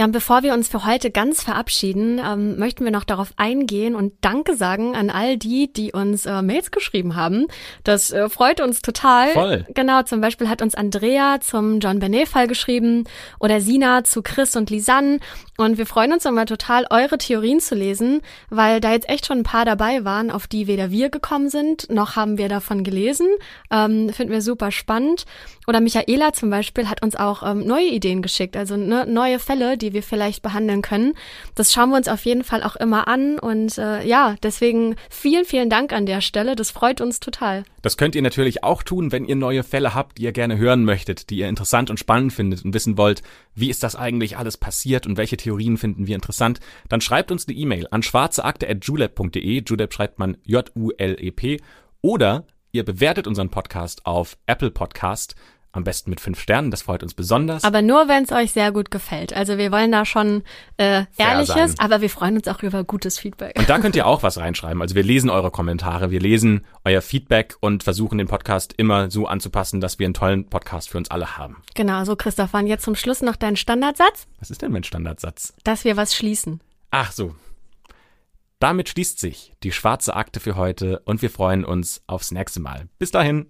Ja, und bevor wir uns für heute ganz verabschieden, ähm, möchten wir noch darauf eingehen und Danke sagen an all die, die uns äh, Mails geschrieben haben. Das äh, freut uns total. Voll. Genau, zum Beispiel hat uns Andrea zum John Benet-Fall geschrieben oder Sina zu Chris und Lisanne. Und wir freuen uns immer total, eure Theorien zu lesen, weil da jetzt echt schon ein paar dabei waren, auf die weder wir gekommen sind, noch haben wir davon gelesen. Ähm, finden wir super spannend. Oder Michaela zum Beispiel hat uns auch ähm, neue Ideen geschickt, also ne, neue Fälle, die wir vielleicht behandeln können. Das schauen wir uns auf jeden Fall auch immer an. Und äh, ja, deswegen vielen, vielen Dank an der Stelle. Das freut uns total. Das könnt ihr natürlich auch tun, wenn ihr neue Fälle habt, die ihr gerne hören möchtet, die ihr interessant und spannend findet und wissen wollt, wie ist das eigentlich alles passiert und welche Theorien finden wir interessant. Dann schreibt uns eine E-Mail an schwarzeakte.julep.de. Julep schreibt man J-U-L-E-P. Oder ihr bewertet unseren Podcast auf Apple Podcast am besten mit fünf Sternen, das freut uns besonders. Aber nur, wenn es euch sehr gut gefällt. Also wir wollen da schon äh, Ehrliches, aber wir freuen uns auch über gutes Feedback. Und da könnt ihr [laughs] auch was reinschreiben. Also wir lesen eure Kommentare, wir lesen euer Feedback und versuchen den Podcast immer so anzupassen, dass wir einen tollen Podcast für uns alle haben. Genau, so Christoph, und jetzt zum Schluss noch dein Standardsatz. Was ist denn mein Standardsatz? Dass wir was schließen. Ach so. Damit schließt sich die schwarze Akte für heute und wir freuen uns aufs nächste Mal. Bis dahin.